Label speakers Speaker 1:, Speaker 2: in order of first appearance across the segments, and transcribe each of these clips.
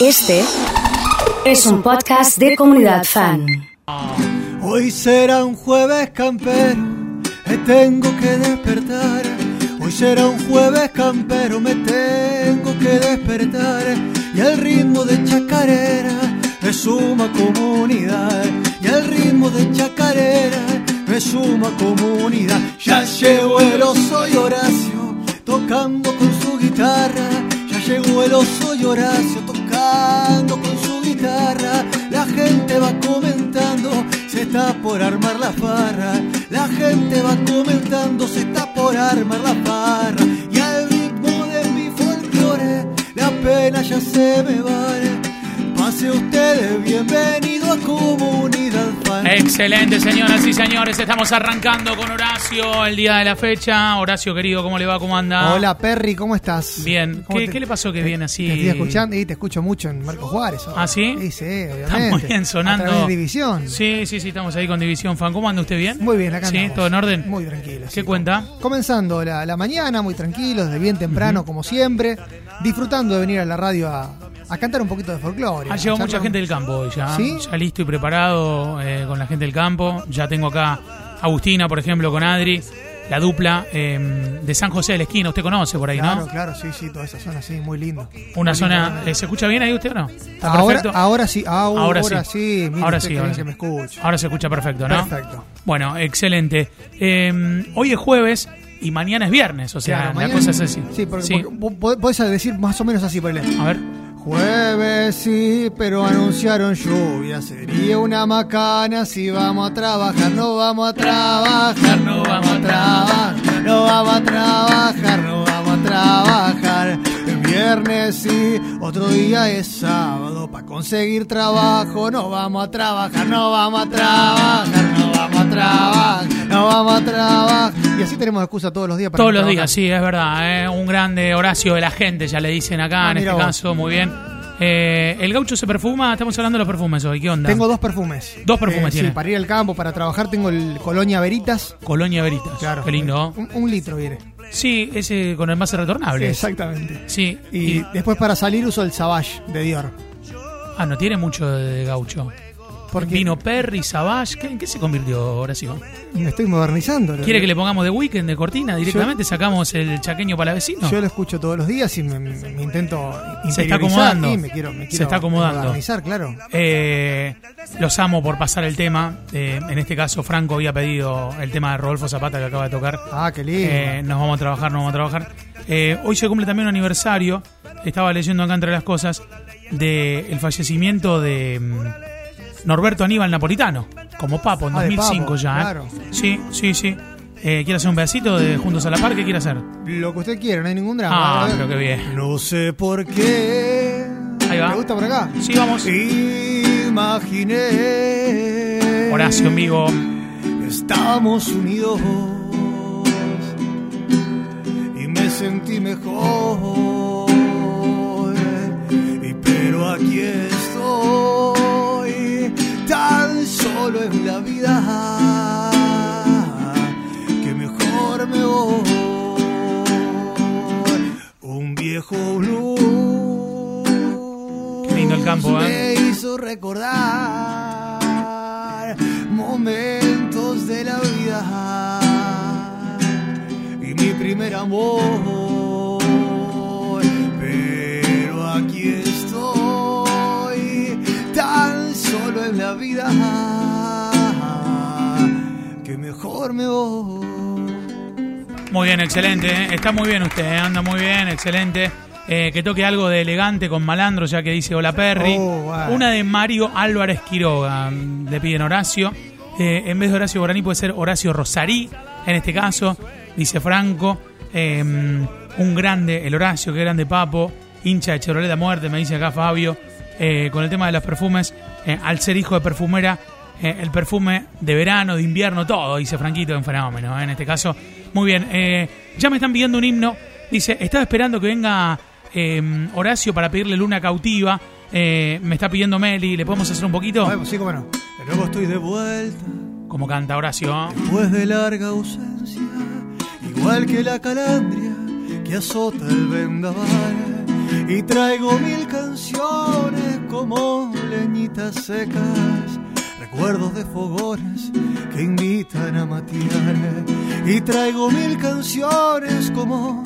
Speaker 1: Este es un podcast de comunidad fan.
Speaker 2: Hoy será un jueves campero, me tengo que despertar. Hoy será un jueves campero, me tengo que despertar. Y al ritmo de chacarera me suma comunidad. Y al ritmo de chacarera me suma comunidad. Ya llegó el oso y Horacio tocando con su guitarra. Ya llegó el oso y Horacio tocando con su guitarra. La gente va comentando, se está por armar la farra. La gente va comentando, se está por armar la farra. Y al ritmo de mi folclore, la pena ya se me va. Pase ustedes, bienvenido a Comunidad Fan.
Speaker 3: Excelente, señoras y señores. Estamos arrancando con Horacio el día de la fecha. Horacio, querido, ¿cómo le va? ¿Cómo anda?
Speaker 2: Hola Perry, ¿cómo estás?
Speaker 3: Bien.
Speaker 2: ¿Cómo
Speaker 3: ¿Qué,
Speaker 2: te-
Speaker 3: qué le pasó que
Speaker 2: te-
Speaker 3: viene así?
Speaker 2: Te estoy escuchando y te escucho mucho en Marcos Juárez. ahora.
Speaker 3: ¿Ah, sí?
Speaker 2: Sí, sí, obviamente.
Speaker 3: Está muy bien sonando.
Speaker 2: A través de División.
Speaker 3: Sí, sí, sí, estamos ahí con División Fan. ¿Cómo anda usted bien?
Speaker 2: Muy bien, acá
Speaker 3: Sí,
Speaker 2: andamos.
Speaker 3: todo en orden.
Speaker 2: Muy tranquilo.
Speaker 3: ¿Qué
Speaker 2: sí.
Speaker 3: cuenta?
Speaker 2: Comenzando la, la mañana, muy tranquilos, desde bien temprano, como siempre. Disfrutando de venir a la radio a, a cantar un poquito de folclore.
Speaker 3: Ha
Speaker 2: a
Speaker 3: llegado mucha gente del campo hoy ya.
Speaker 2: ¿Sí?
Speaker 3: Ya listo y preparado eh, con la gente del campo. Ya tengo acá Agustina, por ejemplo, con Adri. La dupla eh, de San José de la Esquina. Usted conoce por ahí,
Speaker 2: Claro,
Speaker 3: ¿no?
Speaker 2: claro, sí, sí, toda esa zona, sí, muy lindo.
Speaker 3: Una
Speaker 2: Muy
Speaker 3: zona...
Speaker 2: lindo.
Speaker 3: eh, ¿Se escucha bien ahí usted o no? ¿Está
Speaker 2: ahora,
Speaker 3: perfecto?
Speaker 2: ahora sí, ahora,
Speaker 3: sí.
Speaker 2: sí. mire
Speaker 3: Ahora sí, ahora sí.
Speaker 2: que me escucho.
Speaker 3: Ahora se escucha perfecto, ¿no?
Speaker 2: Perfecto.
Speaker 3: Bueno, excelente. Eh, hoy es jueves y mañana es viernes, o sea,
Speaker 2: Claro,
Speaker 3: la cosa es así.
Speaker 2: Sí, porque,
Speaker 3: Sí.
Speaker 2: porque podés decir más o menos así, por
Speaker 3: A ver,
Speaker 2: Jueves sí, pero anunciaron lluvia. Sería una macana si vamos a trabajar. No vamos a trabajar, no vamos a trabajar. No vamos a trabajar, no vamos a trabajar. El viernes sí, otro día es sábado. Para conseguir trabajo, no vamos a trabajar, no vamos a trabajar, no vamos a trabajar, no vamos a trabajar. Y así tenemos excusa todos los días para
Speaker 3: todos
Speaker 2: no
Speaker 3: los
Speaker 2: trabajar.
Speaker 3: días, sí, es verdad. ¿eh? Un grande Horacio de la gente, ya le dicen acá,
Speaker 2: Ah,
Speaker 3: en este
Speaker 2: vos.
Speaker 3: caso, muy bien. Eh, el gaucho se perfuma, estamos hablando de los perfumes hoy, ¿qué onda?
Speaker 2: Tengo dos perfumes.
Speaker 3: Dos perfumes
Speaker 2: Sí,
Speaker 3: tiene.
Speaker 2: para ir al campo, para trabajar, tengo el Colonia Veritas.
Speaker 3: Colonia Veritas,
Speaker 2: Claro.
Speaker 3: qué lindo.
Speaker 2: Un, un litro viene.
Speaker 3: Sí, ese con envase retornable.
Speaker 2: Exactamente.
Speaker 3: Sí,
Speaker 2: Y,
Speaker 3: y,
Speaker 2: después para salir uso el Savage de Dior.
Speaker 3: ah, no tiene mucho de gaucho.
Speaker 2: Porque
Speaker 3: Vino Perry, Savage, ¿qué- ¿en qué se convirtió Horacio?
Speaker 2: me estoy modernizando.
Speaker 3: ¿Quiere que le pongamos de weekend de cortina directamente? ¿Sacamos el chaqueño palavecino?
Speaker 2: Yo lo escucho todos los días y me, me- me intento
Speaker 3: Se está acomodando.
Speaker 2: me quiero, me
Speaker 3: Se
Speaker 2: quiero
Speaker 3: está acomodando.
Speaker 2: modernizar, claro.
Speaker 3: Eh, los amo por pasar el tema. Eh, en este caso, Franco había pedido el tema de Rodolfo Zapata que acaba de tocar.
Speaker 2: Ah, qué lindo.
Speaker 3: Eh, nos vamos a trabajar, nos vamos a trabajar. Eh, hoy se cumple también un aniversario. Estaba leyendo acá entre las cosas del fallecimiento de mm, Norberto Aníbal Napolitano, como Papo en
Speaker 2: Ah, de
Speaker 3: 2005
Speaker 2: Papo,
Speaker 3: ya. ¿eh?
Speaker 2: claro.
Speaker 3: Sí, sí, sí. Eh, ¿Quiere hacer un pedacito de Juntos a la Par? ¿Qué quiere hacer?
Speaker 2: Lo que usted quiera, no hay ningún drama.
Speaker 3: Ah, pero qué bien.
Speaker 2: No sé por qué.
Speaker 3: Ahí va.
Speaker 2: ¿Te gusta por acá?
Speaker 3: Sí, vamos.
Speaker 2: Imaginé.
Speaker 3: Horacio vivo.
Speaker 2: Estamos unidos y me sentí mejor. Y pero aquí estoy la vida que mejor me voy. Un viejo blues
Speaker 3: Qué lindo el campo, ¿eh?
Speaker 2: me hizo recordar momentos de la vida y mi primer amor. Mejor me voy.
Speaker 3: Muy bien, excelente. ¿eh? Está muy bien usted, ¿eh? anda muy bien, excelente. Eh, que toque algo de elegante con malandro, ya que dice Hola Perry.
Speaker 2: Oh, wow.
Speaker 3: Una de Mario Álvarez Quiroga, mm, le piden Horacio. En vez de Horacio Guaraní puede ser Horacio Rosarí, en este caso, dice Franco. Eh, un grande, el Horacio, qué grande Papo, hincha de Chevrolet a muerte, me dice acá Fabio. Con el tema de los perfumes, al ser hijo de perfumera, eh, el perfume de verano, de invierno, todo, dice Franquito, en fenómeno, eh, en este caso. Muy bien, eh, ya me están pidiendo un himno. Dice, estaba esperando que venga eh, Horacio para pedirle Luna Cautiva. Eh, me está pidiendo Meli, ¿le podemos hacer un poquito?
Speaker 2: Sí, cómo no. Nuevo estoy de vuelta.
Speaker 3: Como canta Horacio.
Speaker 2: Después de larga ausencia, igual que la calandria que azota el vendaval, y traigo mil canciones como leñitas secas, recuerdos de fogones que invitan a matear. Y traigo mil canciones como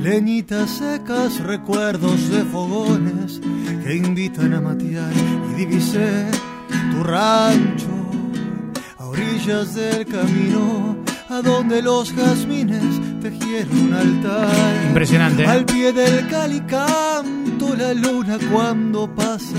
Speaker 2: leñitas secas, recuerdos de fogones que invitan a matear. Y divisé tu rancho a orillas del camino a donde los jazmines tejieron un altar.
Speaker 3: Impresionante. ¿eh?
Speaker 2: Al pie del calicanto la luna cuando pasa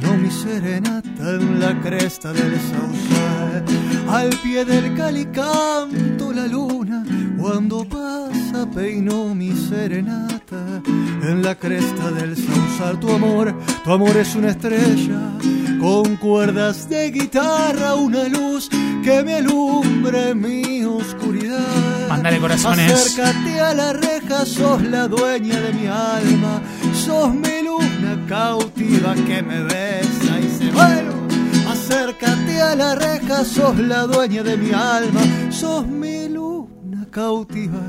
Speaker 2: peinó mi serenata en la cresta del sausal. Al pie del calicanto la luna cuando pasa peinó mi serenata en la cresta del sausal. Tu amor, tu amor es una estrella con cuerdas de guitarra, una luz que me alumbre mi oscuridad.
Speaker 3: Mándale corazones.
Speaker 2: Acércate a la reja, sos la dueña de mi alma, sos mi luna cautiva que me besa y se bueno. Acércate a la reja, sos la dueña de mi alma, sos mi luna cautiva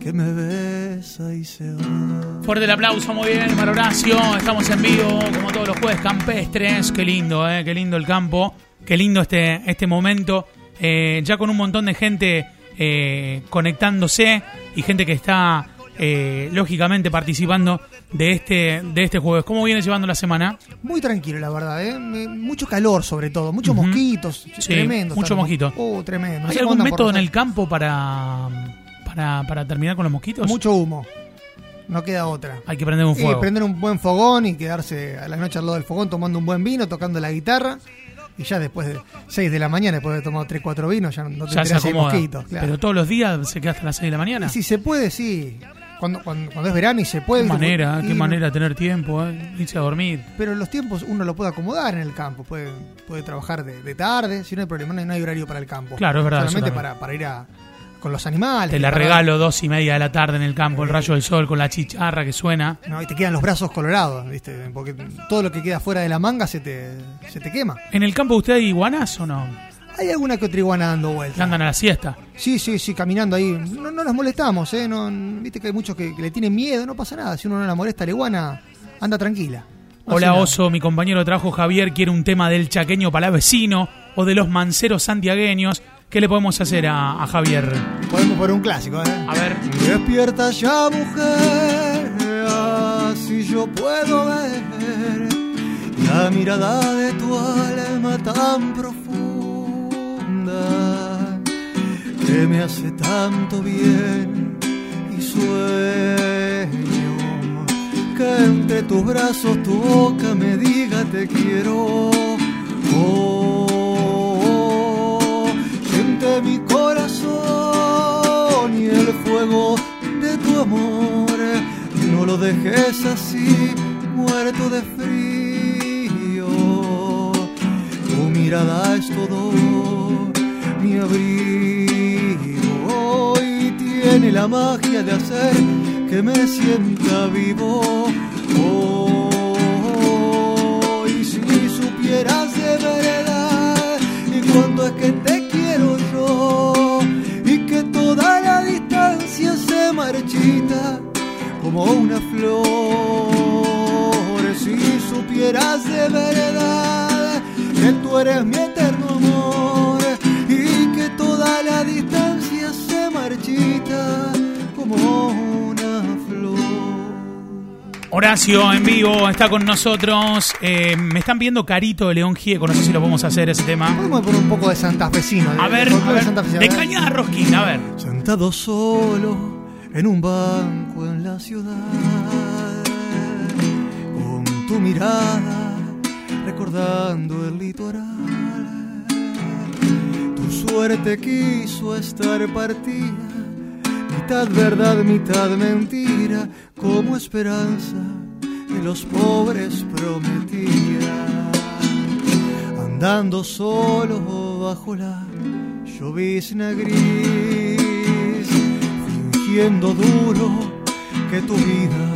Speaker 2: que me besa y se va.
Speaker 3: Fuerte el aplauso, muy bien, Mar Horacio. Estamos en vivo, como todos los jueves campestres. Qué lindo, eh, qué lindo el campo. Qué lindo este, este momento. Eh, ya con un montón de gente eh, conectándose y gente que está eh, lógicamente participando de este, de este jueves. ¿Cómo viene llevando la semana?
Speaker 2: Muy tranquilo, la verdad, ¿eh? Mucho calor, sobre todo. Muchos mosquitos.
Speaker 3: Sí,
Speaker 2: tremendo.
Speaker 3: mucho mosquito.
Speaker 2: mos- Oh, tremendo. No
Speaker 3: ¿Hay algún método en el campo para, para, para terminar con los mosquitos?
Speaker 2: Mucho humo. No queda otra.
Speaker 3: Hay que prender un
Speaker 2: Y
Speaker 3: fuego.
Speaker 2: prender un buen fogón y quedarse a la noche al lado del fogón tomando un buen vino, tocando la guitarra. Y ya después de 6 de la mañana, después de haber tomado 3, 4 vinos, ya no te
Speaker 3: ya se acomoda.
Speaker 2: mosquitos. claro.
Speaker 3: Pero todos los días se queda hasta las 6 de la mañana.
Speaker 2: Y si se puede, sí. Cuando, cuando, cuando es verano y se puede.
Speaker 3: Qué manera,
Speaker 2: puede-
Speaker 3: qué manera tener tiempo, eh. irse a dormir.
Speaker 2: Pero los tiempos uno lo puede acomodar en el campo. Puede, puede trabajar de, de tarde, si no hay problema, no hay, no hay horario para el campo.
Speaker 3: Claro, es verdad,
Speaker 2: Solamente para, para ir a, con los animales.
Speaker 3: Te la
Speaker 2: para-
Speaker 3: regalo dos y media de la tarde en el campo, el rayo del sol con la chicharra que suena.
Speaker 2: No, y te quedan los brazos colorados, ¿viste? Porque todo lo que queda fuera de la manga se te, se te quema.
Speaker 3: ¿En el campo usted hay iguanas o no?
Speaker 2: Hay alguna que otra iguana dando vueltas.
Speaker 3: andan a la siesta.
Speaker 2: Sí, sí, sí, caminando ahí. No, no las molestamos, ¿eh? No, Viste que hay muchos que, que le tienen miedo, no pasa nada. Si uno no la molesta, la iguana anda tranquila. No
Speaker 3: Hola. Oso, mi compañero de trabajo Javier quiere un tema del chaqueño para vecino o de los manceros santiagueños. ¿Qué le podemos hacer a, a Javier?
Speaker 2: Podemos poner un clásico, ¿eh?
Speaker 3: A ver.
Speaker 2: Despierta ya, mujer, así yo puedo ver la mirada de tu alma tan profunda que me hace tanto bien y sueño que entre tus brazos tu boca me diga te quiero. Oh, siente mi corazón y el fuego de tu amor. No lo dejes así, muerto de frío. Tu mirada es todo abrigo y tiene la magia de hacer que me sienta vivo. Oh, y si supieras de verdad y cuánto es que te quiero yo y que toda la distancia se marchita como una flor. Si supieras de verdad que tú eres mi
Speaker 3: Horacio en vivo está con nosotros. Eh, me están viendo Carito de León Gieco. No sé si lo podemos hacer ese tema.
Speaker 2: Podemos poner un poco de santafesino.
Speaker 3: A ver, a ver. De Cañada Rosquín, a ver.
Speaker 2: Sentado solo en un banco en la ciudad, con tu mirada recordando el litoral. Tu suerte quiso estar partida, mitad verdad, mitad mentira, como esperanza de los pobres prometía andando solo bajo la llovizna gris, fingiendo duro que tu vida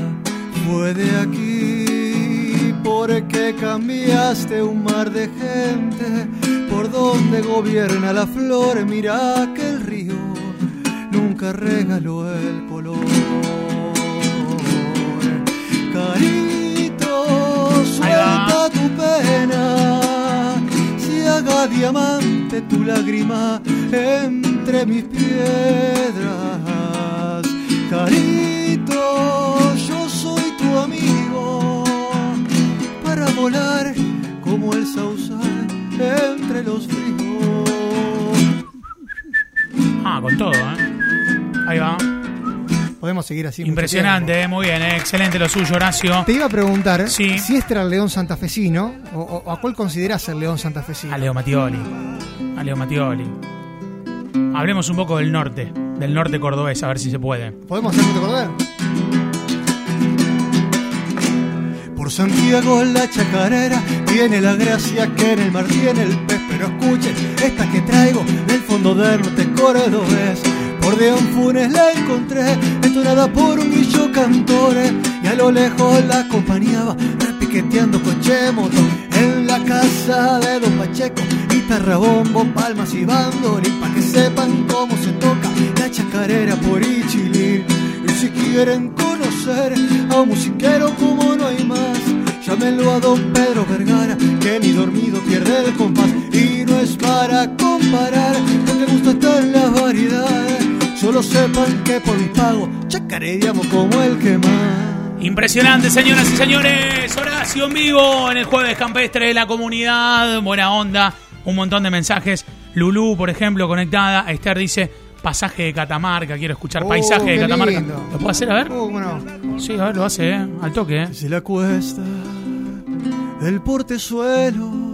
Speaker 2: fue de aquí, porque cambiaste un mar de gente por donde gobierna la flor, mira que el río nunca regaló el color. Carito, suelta tu pena, si haga diamante tu lágrima entre mis piedras. Carito, yo soy tu amigo para volar como el sausal entre los frijoles.
Speaker 3: Ah, con todo, ¿eh? Ahí va.
Speaker 4: Podemos seguir así.
Speaker 3: Impresionante, eh, muy bien, eh, excelente lo suyo, Horacio.
Speaker 4: Te iba a preguntar
Speaker 3: Sí.
Speaker 4: si este era el león santafesino o, o a cuál considerás el león santafesino.
Speaker 3: A Leo Mattioli. A Leo Mattioli. Hablemos un poco del norte, del norte cordobés, a ver si se puede.
Speaker 4: ¿Podemos hacer te acordar?
Speaker 2: Por Santiago la chacarera tiene la gracia que en el mar tiene el pez. Pero escuchen, esta que traigo del fondo del norte cordobés. Por de Funes la encontré, entonada por un guillo cantores. Y a lo lejos la acompañaba, repiqueteando coche moto. En la casa de Don Pacheco, guitarra, bombo, palmas y bandolín. Pa' que sepan cómo se toca la chacarera por Ichilín. Y si quieren conocer a un musiquero como no hay más, llámenlo a don Pedro Vergara, que ni dormido pierde el compás. Y es para comparar, porque el gusto está en las variedades. Solo sepan que por mi pago, chacareamos como el que más.
Speaker 3: Impresionante, señoras y señores. Horacio en vivo en el jueves campestre de la comunidad. Buena onda. Un montón de mensajes. Lulú, por ejemplo, conectada. Esther dice pasaje de Catamarca. Quiero escuchar
Speaker 4: Oh,
Speaker 3: paisaje de Catamarca.
Speaker 4: lindo.
Speaker 3: ¿Lo puedo hacer? A ver.
Speaker 4: Uh, ¿cómo no?
Speaker 3: Sí, a ver, lo hace, ¿eh? Al toque, ¿eh?
Speaker 2: Se la cuesta del portezuelo,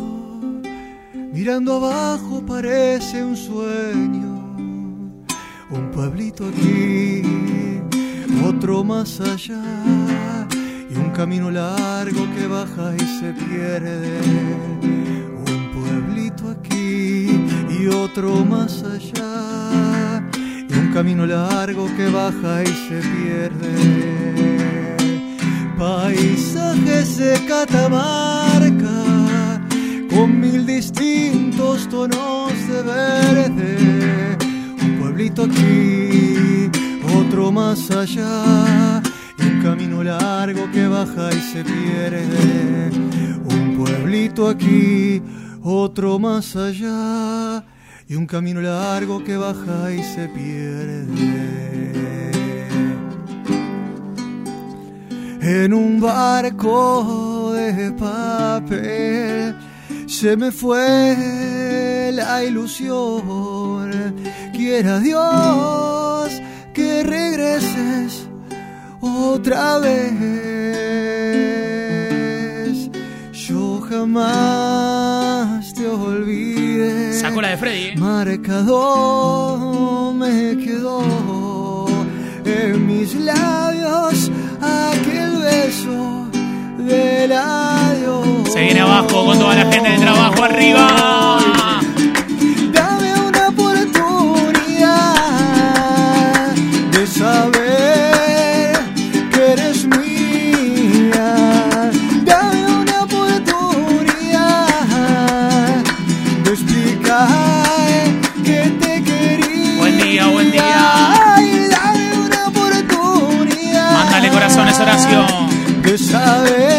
Speaker 2: mirando abajo parece un sueño. Un pueblito aquí, otro más allá, y un camino largo que baja y se pierde. Un pueblito aquí y otro más allá, y un camino largo que baja y se pierde. Paisajes de Catamarca con mil distintos tonos de verde. Un pueblito aquí, otro más allá. Y un camino largo que baja y se pierde. Un pueblito aquí, otro más allá. Y un camino largo que baja y se pierde. En un barco de papel se me fue la ilusión. Quiera Dios que regreses otra vez. Yo jamás te olvidé.
Speaker 3: Sacó la de Freddy, ¿eh?
Speaker 2: Marcado me quedó en mis labios aquel beso del adiós
Speaker 3: con toda la gente del trabajo arriba.
Speaker 2: Dame una oportunidad de saber que eres mía. Dame una oportunidad de explicar que te quería. Buen día, buen día. Ay, dame una oportunidad. Mándale corazones, oración. De saber.